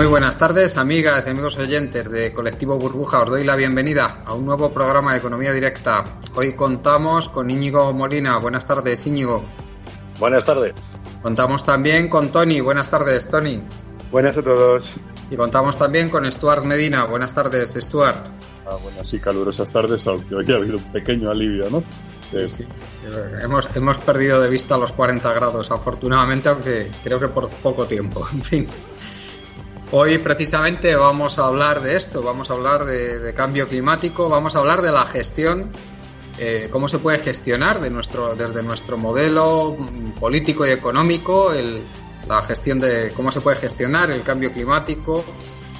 Muy buenas tardes, amigas y amigos oyentes de Colectivo Burbuja. Os doy la bienvenida a un nuevo programa de Economía Directa. Hoy contamos con Íñigo Molina. Buenas tardes, Íñigo. Buenas tardes. Contamos también con Tony. Buenas tardes, Tony. Buenas a todos. Y contamos también con Stuart Medina. Buenas tardes, Stuart. Ah, buenas y calurosas tardes, aunque hoy ha habido un pequeño alivio, ¿no? Eh, sí. Hemos, hemos perdido de vista los 40 grados, afortunadamente, aunque creo que por poco tiempo. En fin. Hoy precisamente vamos a hablar de esto, vamos a hablar de, cambio climático, vamos a hablar de la gestión, eh, cómo se puede gestionar de nuestro, desde nuestro modelo político y económico, el, la gestión de cómo se puede gestionar el cambio climático,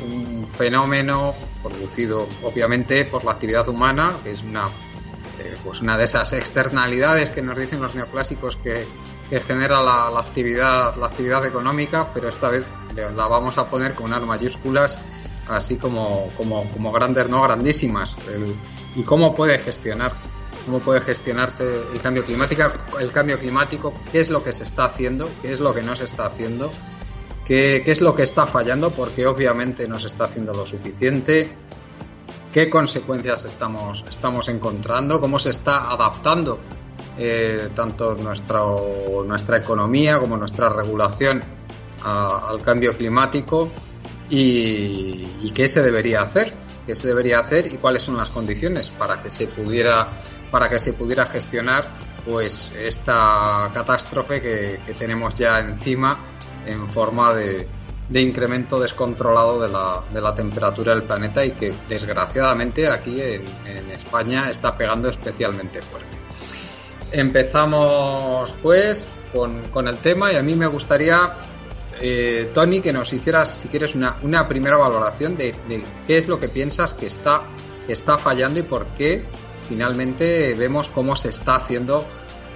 un fenómeno producido obviamente por la actividad humana, que es una, eh, pues una de esas externalidades que nos dicen los neoclásicos que, que genera la, la, actividad, la actividad económica, pero esta vez la vamos a poner con unas mayúsculas así como, como, como grandes, no grandísimas. El, ¿Y cómo puede gestionar? ¿Cómo puede gestionarse el cambio climático? El cambio climático, ¿qué es lo que se está haciendo? ¿Qué es lo que no se está haciendo? ¿Qué, qué es lo que está fallando? Porque obviamente no se está haciendo lo suficiente. ¿Qué consecuencias estamos, estamos encontrando? ¿Cómo se está adaptando eh, tanto nuestro, nuestra economía como nuestra regulación a, al cambio climático y, y, qué se debería hacer, qué se debería hacer y cuáles son las condiciones para que se pudiera para que se pudiera gestionar pues esta catástrofe que, que tenemos ya encima en forma de, de incremento descontrolado de la, de la, temperatura del planeta y que desgraciadamente aquí en, en España está pegando especialmente fuerte. Empezamos pues con, el tema y a mí me gustaría, eh, Tony, que nos hicieras, si quieres, una, una primera valoración de, qué es lo que piensas que está, está fallando y por qué finalmente vemos cómo se está haciendo,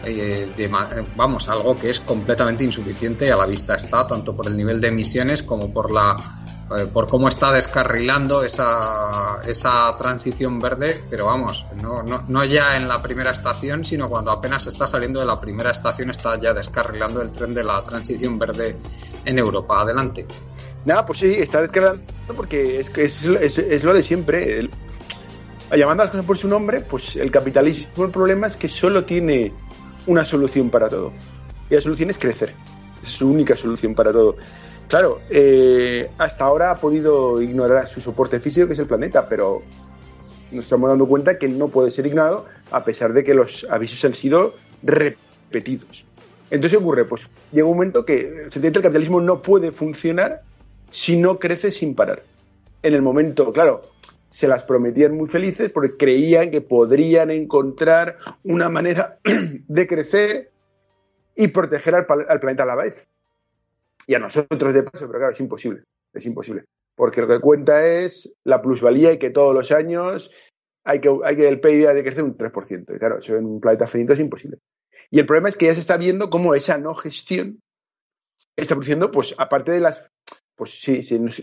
eh, de, vamos, algo que es completamente insuficiente y a la vista está, tanto por el nivel de emisiones como por la eh, por cómo está descarrilando esa, esa transición verde, pero vamos, no, no, ya en la primera estación, sino cuando apenas está saliendo de la primera estación, está ya descarrilando el tren de la transición verde en Europa. Adelante. Nada, pues sí, está descarrilando porque es, es, es, es lo de siempre. Llamando a las cosas por su nombre, pues el capitalismo, el problema es que solo tiene una solución para todo. Y la solución es crecer. Es su única solución para todo. Claro, eh, hasta ahora ha podido ignorar su soporte físico, que es el planeta, pero nos estamos dando cuenta que no puede ser ignorado a pesar de que los avisos han sido repetidos. Entonces, ¿qué ocurre? Pues llega un momento que se el capitalismo no puede funcionar si no crece sin parar. En el momento, claro, se las prometían muy felices porque creían que podrían encontrar una manera de crecer y proteger al, al planeta a la vez y a nosotros de paso, pero claro, es imposible, es imposible. Porque lo que cuenta es la plusvalía y que todos los años hay que, hay que el PIB ha de crecer un 3%. Y claro, eso en un planeta finito es imposible. Y el problema es que ya se está viendo cómo esa no gestión está produciendo, pues aparte de las, pues sí, sí nos,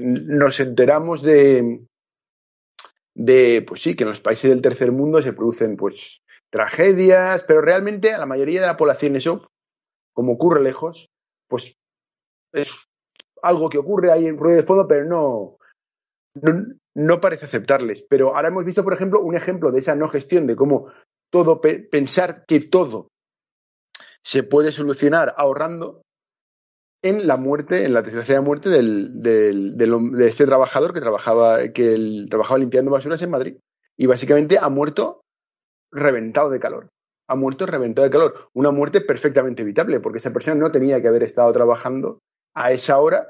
nos enteramos de, de, pues sí, que en los países del tercer mundo se producen, pues, tragedias, pero realmente a la mayoría de la población eso, como ocurre lejos, pues es algo que ocurre ahí en ruido de fondo, pero no, no, parece aceptarles. Pero ahora hemos visto, por ejemplo, un ejemplo de esa no gestión, de cómo todo, pensar que todo se puede solucionar ahorrando en la muerte, en la desgraciada muerte del, del, de este trabajador que trabajaba, que trabajaba limpiando basuras en Madrid y básicamente ha muerto reventado de calor. ha muerto reventado de calor. Una muerte perfectamente evitable, porque esa persona no tenía que haber estado trabajando a esa hora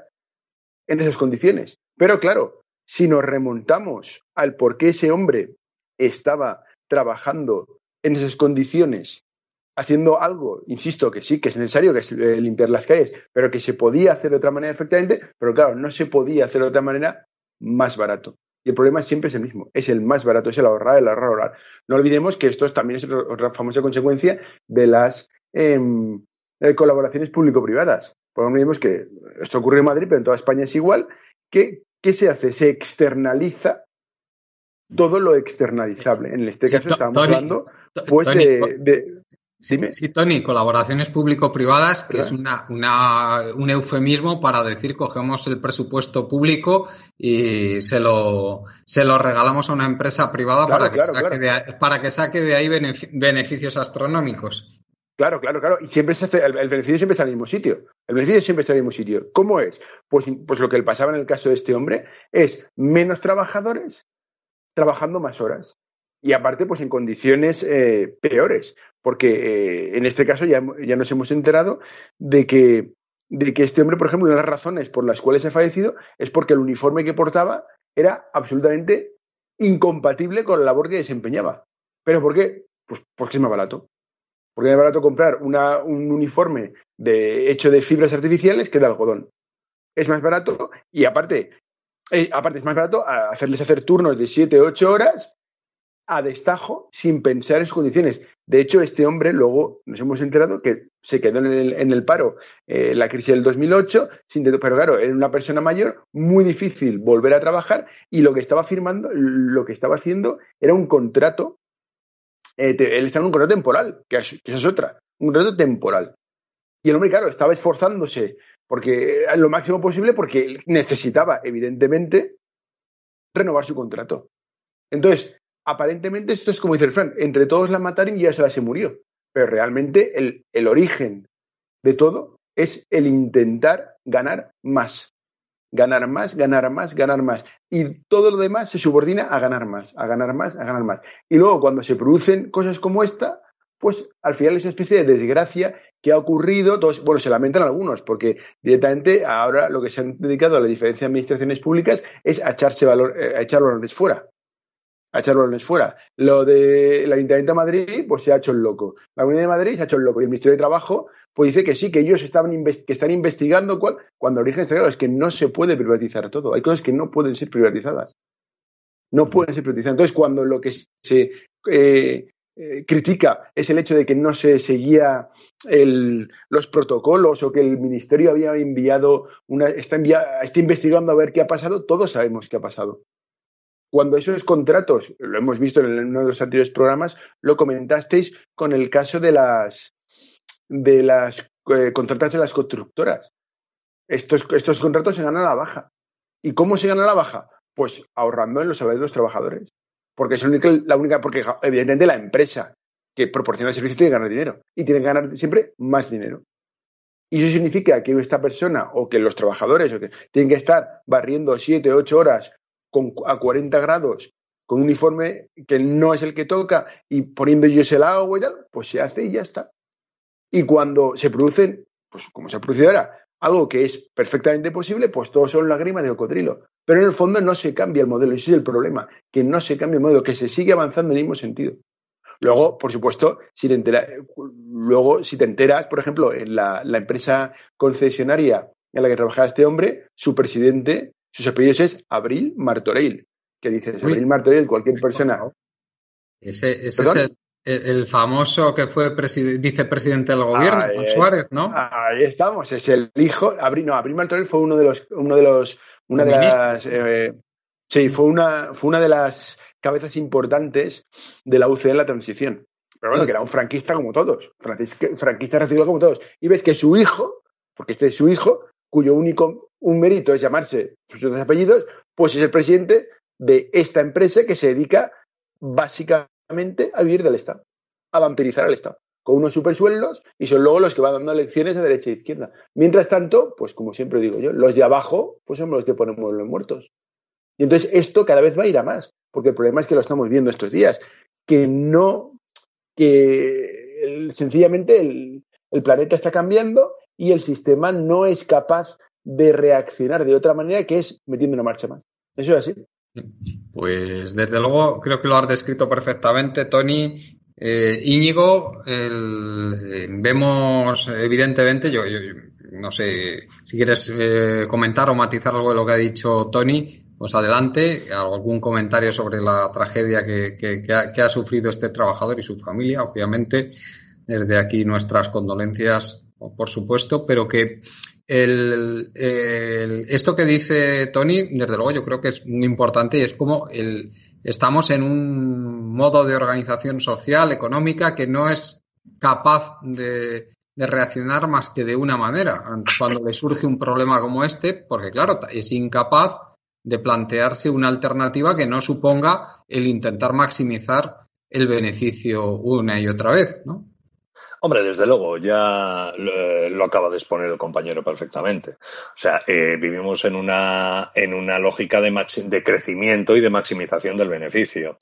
en esas condiciones. Pero claro, si nos remontamos al por qué ese hombre estaba trabajando en esas condiciones, haciendo algo, insisto, que sí, que es necesario, que es eh, limpiar las calles, pero que se podía hacer de otra manera efectivamente, pero claro, no se podía hacer de otra manera más barato. Y el problema siempre es el mismo, es el más barato, es el ahorrar, el ahorrar, ahorrar. No olvidemos que esto también es otra famosa consecuencia de las em, eh, colaboraciones público-privadas. Por no olvidemos que esto ocurre en Madrid, pero en toda España es igual, que ¿qué se hace? Se externaliza todo lo externalizable. En este caso estamos hablando pues, de, Sí, Tony, colaboraciones público-privadas, que es una, un eufemismo para decir cogemos el presupuesto público y se lo, se lo regalamos a una empresa privada para, que saque De ahí, para que saque de ahí beneficios astronómicos. Claro, claro, claro. Y siempre el, beneficio siempre está en el mismo sitio. El beneficio siempre está en el mismo sitio. ¿Cómo es? Pues, pues lo que le pasaba en el caso de este hombre es menos trabajadores trabajando más horas y aparte pues en condiciones eh, peores, porque eh, en este caso ya, nos hemos enterado de que, de que este hombre, por ejemplo, una de las razones por las cuales ha fallecido es porque el uniforme que portaba era absolutamente incompatible con la labor que desempeñaba. ¿Pero por qué? Pues porque es más barato. Porque es barato comprar un uniforme hecho de fibras artificiales que de algodón. Es más barato y aparte, eh, aparte es más barato hacerles hacer turnos de 7, 8 horas a destajo sin pensar en sus condiciones. De hecho, este hombre luego nos hemos enterado que se quedó en el, paro eh, la crisis del 2008, sin, pero claro, era una persona mayor, muy difícil volver a trabajar y lo que estaba firmando, lo que estaba haciendo era un contrato, eh, él estaba en un contrato temporal, que, esa es otra, un contrato temporal. Y el hombre, claro, estaba esforzándose porque lo máximo posible porque necesitaba, evidentemente, renovar su contrato. Entonces, aparentemente esto es como dice el Fran, entre todos la mataron y ya se murió. Pero realmente el origen de todo es el intentar ganar más. Ganar más, ganar más, ganar más. Y todo lo demás se subordina a ganar más, a ganar más, a ganar más. Y luego cuando se producen cosas como esta, pues al final es una especie de desgracia que ha ocurrido. Todos, bueno, se lamentan algunos, porque directamente ahora lo que se han dedicado a la diferencia de administraciones públicas es a, echarse valor, eh, a echar valores fuera a echar balones fuera. Lo del Ayuntamiento de Madrid, pues se ha hecho el loco. La Comunidad de Madrid se ha hecho el loco. Y el Ministerio de Trabajo, pues dice que sí, que ellos estaban que están investigando cuál, cuando el origen está claro, es que no se puede privatizar todo. Hay cosas que no pueden ser privatizadas. No pueden ser privatizadas. Entonces, cuando lo que se eh, eh, critica es el hecho de que no se seguía los protocolos o que el ministerio había enviado una está, está investigando a ver qué ha pasado, todos sabemos qué ha pasado cuando esos contratos, lo hemos visto en uno de los anteriores programas, lo comentasteis con el caso de las de las eh, contratas de las constructoras. Estos, contratos se ganan a la baja. ¿Y cómo se gana a la baja? Pues ahorrando en los salarios de los trabajadores. Porque es la única, la única, porque evidentemente la empresa que proporciona el servicio tiene que ganar dinero. Y tiene que ganar siempre más dinero. Y eso significa que esta persona o que los trabajadores o que tienen que estar barriendo siete, ocho horas a 40 grados con un uniforme que no es el que toca y poniendo ellos el agua y tal, pues se hace y ya está. Y cuando se producen, pues como se ha producido ahora, algo que es perfectamente posible, pues todos son lágrimas de cocodrilo. Pero en el fondo no se cambia el modelo, ese es el problema, que no se cambia el modelo, que se sigue avanzando en el mismo sentido. Luego, por supuesto, si te enteras, luego, si te enteras, por ejemplo, en la empresa concesionaria en la que trabajaba este hombre, su presidente sus apellidos es Abril Martorell. Que dices, Abril Martorell, cualquier persona. Ese, es el, famoso que fue vicepresidente del gobierno, Suárez, ¿no? Ahí estamos, es el hijo. Abril, no, Abril Martorell fue uno de los. Uno de los una de las. Eh, sí, fue una, fue una de las cabezas importantes de la UCD en la transición. Pero bueno, que era un franquista como todos. Franquista recibido como todos. Y ves que su hijo, porque este es su hijo, cuyo único un mérito es llamarse sus dos apellidos, pues es el presidente de esta empresa que se dedica básicamente a vivir del Estado, a vampirizar al Estado, con unos supersueldos y son luego los que van dando lecciones a derecha e izquierda. Mientras tanto, pues como siempre digo yo, los de abajo, pues son los que ponemos los muertos. Y entonces esto cada vez va a ir a más, porque el problema es que lo estamos viendo estos días, que no, que sencillamente el, el planeta está cambiando y el sistema no es capaz de reaccionar de otra manera que es metiendo una marcha más. ¿Eso es así? Pues desde luego creo que lo has descrito perfectamente, Tony. Eh, Íñigo, el, vemos evidentemente, yo, no sé si quieres eh, comentar o matizar algo de lo que ha dicho Tony, pues adelante, algún comentario sobre la tragedia que ha sufrido este trabajador y su familia, obviamente, desde aquí nuestras condolencias, por supuesto, pero que el, esto que dice Tony, desde luego yo creo que es muy importante y es como el, estamos en un modo de organización social, económica, que no es capaz de, de reaccionar más que de una manera. Cuando le surge un problema como este, porque claro, es incapaz de plantearse una alternativa que no suponga el intentar maximizar el beneficio una y otra vez, ¿no? Hombre, desde luego, ya lo, acaba de exponer el compañero perfectamente. O sea, eh, vivimos en una, en una lógica de, de crecimiento y de maximización del beneficio.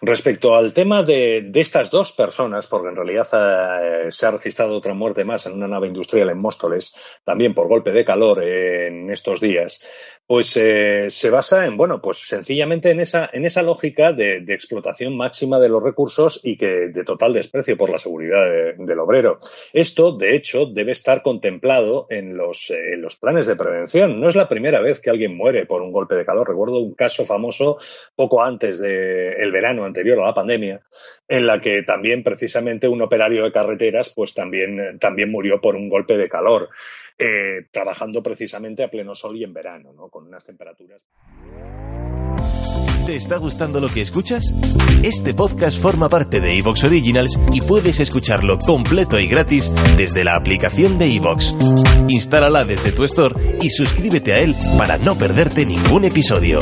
Respecto al tema de, de estas dos personas, porque en realidad eh, se ha registrado otra muerte más en una nave industrial en Móstoles, también por golpe de calor en estos días, pues eh, se basa en, bueno, pues sencillamente en esa, en esa lógica de, explotación máxima de los recursos y que de total desprecio por la seguridad del obrero. Esto, de hecho, debe estar contemplado en los, eh, en los planes de prevención. No es la primera vez que alguien muere por un golpe de calor. Recuerdo un caso famoso poco antes del el verano anterior a la pandemia, en la que también precisamente un operario de carreteras, pues también, también murió por un golpe de calor. Eh, trabajando precisamente a pleno sol y en verano, ¿no? con unas temperaturas. ¿Te está gustando lo que escuchas? Este podcast forma parte de Evox Originals y puedes escucharlo completo y gratis desde la aplicación de Evox. Instálala desde tu store y suscríbete a él para no perderte ningún episodio.